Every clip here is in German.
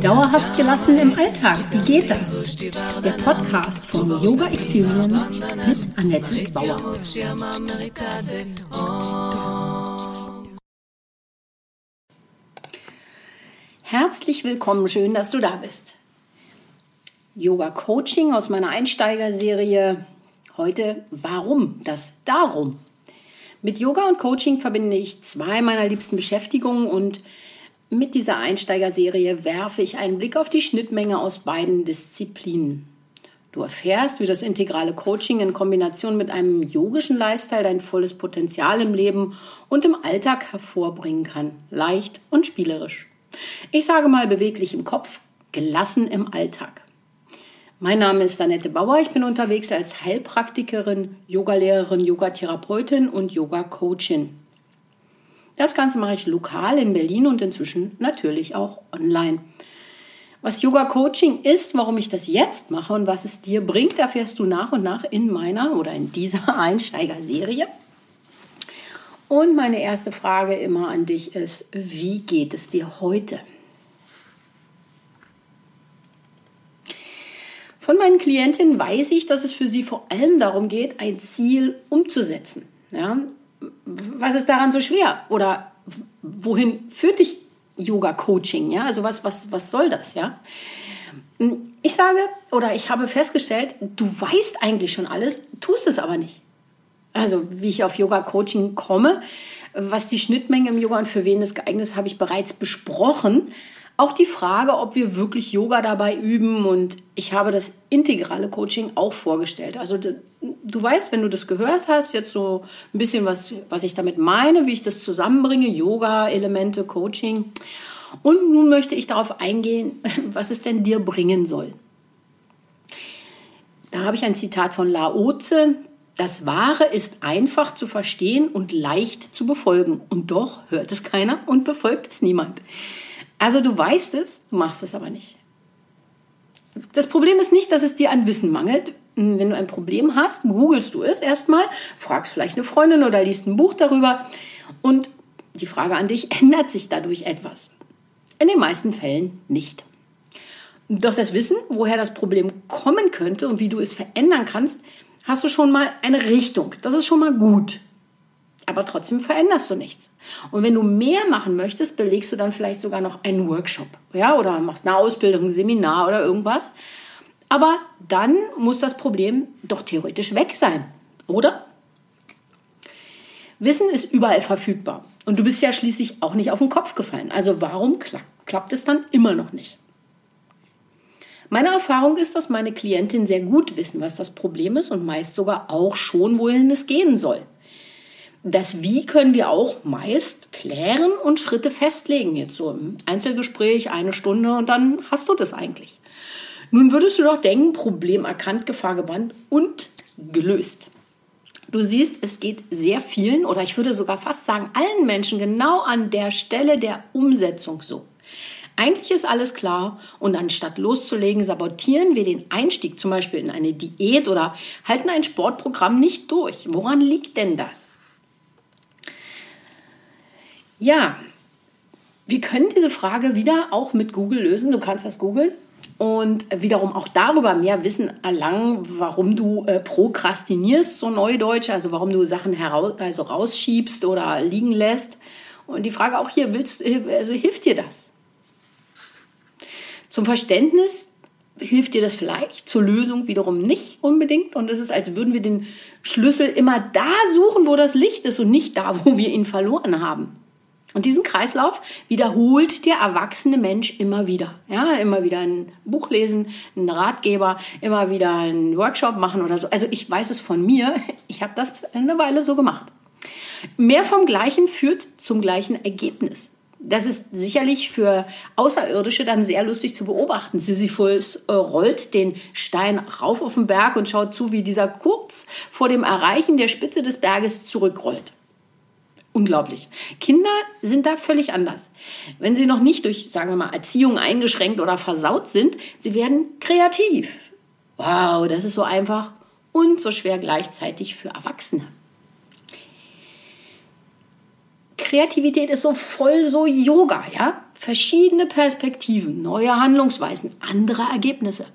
Dauerhaft gelassen im Alltag, wie geht das? Der Podcast von Yoga Experience mit Annette Bauer. Herzlich willkommen, schön, dass du da bist. Yoga Coaching aus meiner Einsteigerserie. Heute Warum? Das Darum. Mit Yoga und Coaching verbinde ich zwei meiner liebsten Beschäftigungen und mit dieser Einsteigerserie werfe ich einen Blick auf die Schnittmenge aus beiden Disziplinen. Du erfährst, wie das integrale Coaching in Kombination mit einem yogischen Lifestyle dein volles Potenzial im Leben und im Alltag hervorbringen kann. Leicht und spielerisch. Ich sage mal beweglich im Kopf, gelassen im Alltag. Mein Name ist Annette Bauer. Ich bin unterwegs als Heilpraktikerin, Yogalehrerin, Yogatherapeutin und Yoga-Coachin. Das Ganze mache ich lokal in Berlin und inzwischen natürlich auch online. Was Yoga Coaching ist, warum ich das jetzt mache und was es dir bringt, erfährst du nach und nach in meiner oder in dieser Einsteigerserie. Und meine erste Frage immer an dich ist, wie geht es dir heute? Von meinen Klientinnen weiß ich, dass es für sie vor allem darum geht, ein Ziel umzusetzen. Ja? Was ist daran so schwer? Oder wohin führt dich Yoga-Coaching? Ja? Also was, was, was soll das? Ja? Ich sage oder ich habe festgestellt, du weißt eigentlich schon alles, tust es aber nicht. Also wie ich auf Yoga-Coaching komme, was die Schnittmenge im Yoga und für wen es geeignet ist, habe ich bereits besprochen. Auch die Frage, ob wir wirklich Yoga dabei üben und ich habe das integrale Coaching auch vorgestellt. Also du, weißt, wenn du das gehört hast, jetzt so ein bisschen was, was ich damit meine, wie ich das zusammenbringe, Yoga, Elemente, Coaching. Und nun möchte ich darauf eingehen, was es denn dir bringen soll. Da habe ich ein Zitat von Laoze. Das Wahre ist einfach zu verstehen und leicht zu befolgen. Und doch hört es keiner und befolgt es niemand. Also du weißt es, du machst es aber nicht. Das Problem ist nicht, dass es dir an Wissen mangelt. Wenn du ein Problem hast, googelst du es erstmal, fragst vielleicht eine Freundin oder liest ein Buch darüber. Und die Frage an dich, ändert sich dadurch etwas? In den meisten Fällen nicht. Doch das Wissen, woher das Problem kommen könnte und wie du es verändern kannst, hast du schon mal eine Richtung. Das ist schon mal gut aber trotzdem veränderst du nichts. Und wenn du mehr machen möchtest, belegst du dann vielleicht sogar noch einen Workshop, ja, oder machst eine Ausbildung, ein Seminar oder irgendwas. Aber dann muss das Problem doch theoretisch weg sein, oder? Wissen ist überall verfügbar und du bist ja schließlich auch nicht auf den Kopf gefallen. Also warum kla klappt es dann immer noch nicht? Meine Erfahrung ist, dass meine Klientinnen sehr gut wissen, was das Problem ist und meist sogar auch schon, wohin es gehen soll. Das Wie können wir auch meist klären und Schritte festlegen. Jetzt so im Einzelgespräch eine Stunde und dann hast du das eigentlich. Nun würdest du doch denken, Problem erkannt, Gefahr gebannt und gelöst. Du siehst, es geht sehr vielen oder ich würde sogar fast sagen allen Menschen genau an der Stelle der Umsetzung so. Eigentlich ist alles klar und anstatt loszulegen, sabotieren wir den Einstieg zum Beispiel in eine Diät oder halten ein Sportprogramm nicht durch. Woran liegt denn das? Ja, wir können diese Frage wieder auch mit Google lösen. Du kannst das googeln und wiederum auch darüber mehr Wissen erlangen, warum du äh, prokrastinierst, so neudeutsch, also warum du Sachen heraus, also rausschiebst oder liegen lässt. Und die Frage auch hier, willst, also hilft dir das? Zum Verständnis hilft dir das vielleicht, zur Lösung wiederum nicht unbedingt. Und es ist, als würden wir den Schlüssel immer da suchen, wo das Licht ist und nicht da, wo wir ihn verloren haben. Und diesen Kreislauf wiederholt der erwachsene Mensch immer wieder. Ja, immer wieder ein Buch lesen, einen Ratgeber, immer wieder einen Workshop machen oder so. Also ich weiß es von mir. Ich habe das eine Weile so gemacht. Mehr vom Gleichen führt zum gleichen Ergebnis. Das ist sicherlich für Außerirdische dann sehr lustig zu beobachten. Sisyphus äh, rollt den Stein rauf auf den Berg und schaut zu, wie dieser kurz vor dem Erreichen der Spitze des Berges zurückrollt unglaublich. Kinder sind da völlig anders. Wenn sie noch nicht durch, sagen wir mal, Erziehung eingeschränkt oder versaut sind, sie werden kreativ. Wow, das ist so einfach und so schwer gleichzeitig für Erwachsene. Kreativität ist so voll so Yoga, ja? Verschiedene Perspektiven, neue Handlungsweisen, andere Ergebnisse.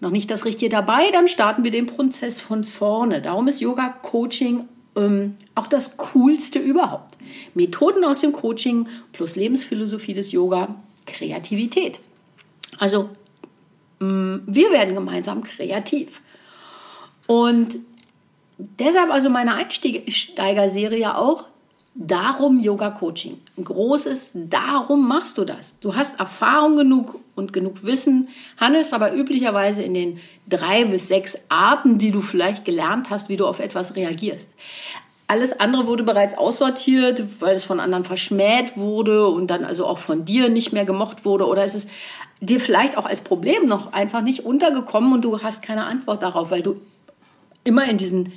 Noch nicht das Richtige dabei, dann starten wir den Prozess von vorne. Darum ist Yoga Coaching ähm, auch das Coolste überhaupt. Methoden aus dem Coaching plus Lebensphilosophie des Yoga, Kreativität. Also ähm, wir werden gemeinsam kreativ. Und deshalb also meine Einsteigerserie auch Darum Yoga Coaching. Großes Darum machst du das. Du hast Erfahrung genug und genug Wissen, handelst aber üblicherweise in den drei bis sechs Arten, die du vielleicht gelernt hast, wie du auf etwas reagierst. Alles andere wurde bereits aussortiert, weil es von anderen verschmäht wurde und dann also auch von dir nicht mehr gemocht wurde oder ist es dir vielleicht auch als Problem noch einfach nicht untergekommen und du hast keine Antwort darauf, weil du immer in diesen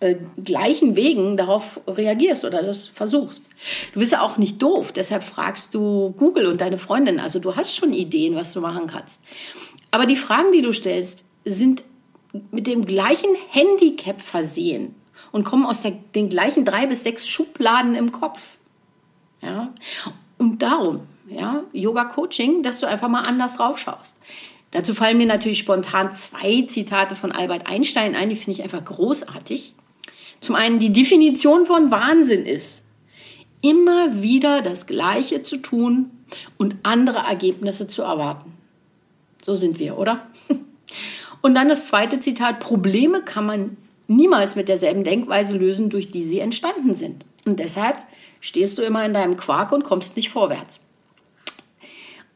äh, gleichen Wegen darauf reagierst oder das versuchst. Du bist ja auch nicht doof, deshalb fragst du Google und deine Freundin. Also du hast schon Ideen, was du machen kannst. Aber die Fragen, die du stellst, sind mit dem gleichen Handicap versehen und kommen aus der, den gleichen drei bis sechs Schubladen im Kopf. Ja? Und darum, ja, Yoga Coaching, dass du einfach mal anders raufschaust. Dazu fallen mir natürlich spontan zwei Zitate von Albert Einstein ein, die finde ich einfach großartig. Zum einen die Definition von Wahnsinn ist, immer wieder das Gleiche zu tun und andere Ergebnisse zu erwarten. So sind wir, oder? Und dann das zweite Zitat, Probleme kann man niemals mit derselben Denkweise lösen, durch die sie entstanden sind. Und deshalb stehst du immer in deinem Quark und kommst nicht vorwärts.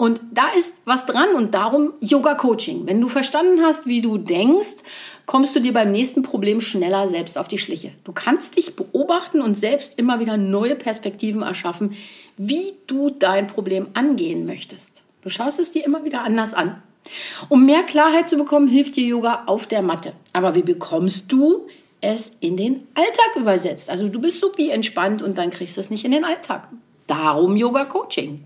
Und da ist was dran und darum Yoga Coaching. Wenn du verstanden hast, wie du denkst, kommst du dir beim nächsten Problem schneller selbst auf die Schliche. Du kannst dich beobachten und selbst immer wieder neue Perspektiven erschaffen, wie du dein Problem angehen möchtest. Du schaust es dir immer wieder anders an. Um mehr Klarheit zu bekommen, hilft dir Yoga auf der Matte. Aber wie bekommst du es in den Alltag übersetzt? Also du bist supi entspannt und dann kriegst du es nicht in den Alltag. Darum Yoga Coaching.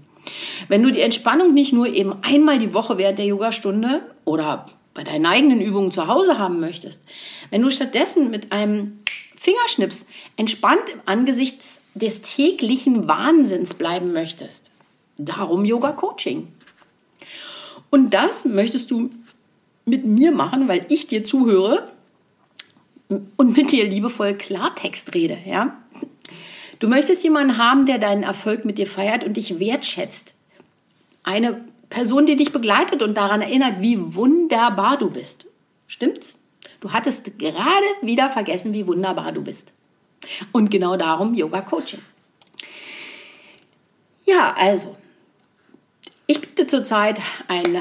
Wenn du die Entspannung nicht nur eben einmal die Woche während der Yogastunde oder bei deinen eigenen Übungen zu Hause haben möchtest, wenn du stattdessen mit einem Fingerschnips entspannt im Angesicht des täglichen Wahnsinns bleiben möchtest, darum Yoga Coaching. Und das möchtest du mit mir machen, weil ich dir zuhöre und mit dir liebevoll Klartext rede, ja? Du möchtest jemanden haben, der deinen Erfolg mit dir feiert und dich wertschätzt. Eine Person, die dich begleitet und daran erinnert, wie wunderbar du bist. Stimmt's? Du hattest gerade wieder vergessen, wie wunderbar du bist. Und genau darum Yoga Coaching. Ja, also, ich biete zurzeit ein,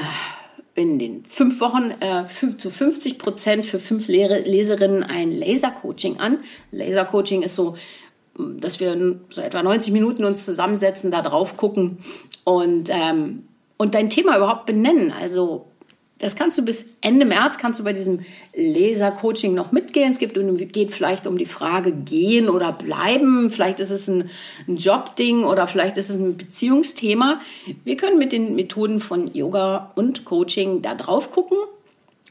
in den fünf Wochen äh, zu 50 Prozent für fünf Leserinnen ein Laser-Coaching an. Laser-Coaching ist so dass wir so etwa 90 Minuten uns zusammensetzen, da drauf gucken und, ähm, und dein Thema überhaupt benennen. Also das kannst du bis Ende März, kannst du bei diesem Laser-Coaching noch mitgehen. Es gibt, geht vielleicht um die Frage gehen oder bleiben. Vielleicht ist es ein, ein Jobding oder vielleicht ist es ein Beziehungsthema. Wir können mit den Methoden von Yoga und Coaching da drauf gucken.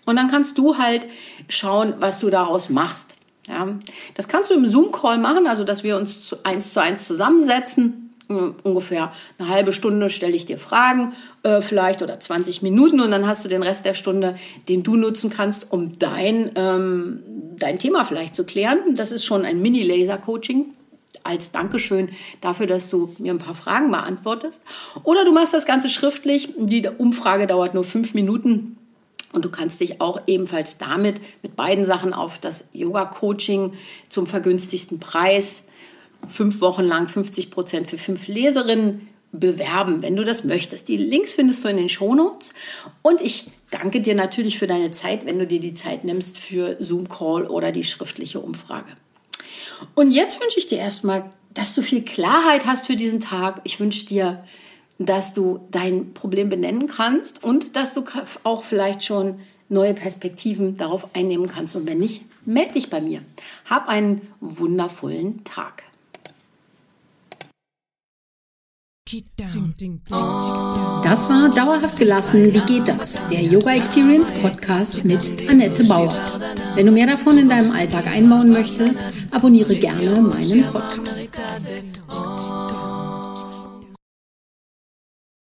Und dann kannst du halt schauen, was du daraus machst. Ja, das kannst du im Zoom-Call machen, also dass wir uns zu eins zu eins zusammensetzen. Ungefähr eine halbe Stunde stelle ich dir Fragen, äh, vielleicht oder 20 Minuten und dann hast du den Rest der Stunde, den du nutzen kannst, um dein, ähm, dein Thema vielleicht zu klären. Das ist schon ein Mini-Laser-Coaching als Dankeschön dafür, dass du mir ein paar Fragen beantwortest. Oder du machst das Ganze schriftlich. Die Umfrage dauert nur fünf Minuten und du kannst dich auch ebenfalls damit mit beiden Sachen auf das Yoga-Coaching zum vergünstigsten Preis, fünf Wochen lang 50 Prozent für fünf Leserinnen bewerben, wenn du das möchtest. Die Links findest du in den Shownotes. Und ich danke dir natürlich für deine Zeit, wenn du dir die Zeit nimmst für Zoom-Call oder die schriftliche Umfrage. Und jetzt wünsche ich dir erstmal, dass du viel Klarheit hast für diesen Tag. Ich wünsche dir dass du dein Problem benennen kannst und dass du auch vielleicht schon neue Perspektiven darauf einnehmen kannst. Und wenn nicht, melde dich bei mir. Hab einen wundervollen Tag. Das war Dauerhaft gelassen. Wie geht das? Der Yoga Experience Podcast mit Annette Bauer. Wenn du mehr davon in deinem Alltag einbauen möchtest, abonniere gerne meinen Podcast.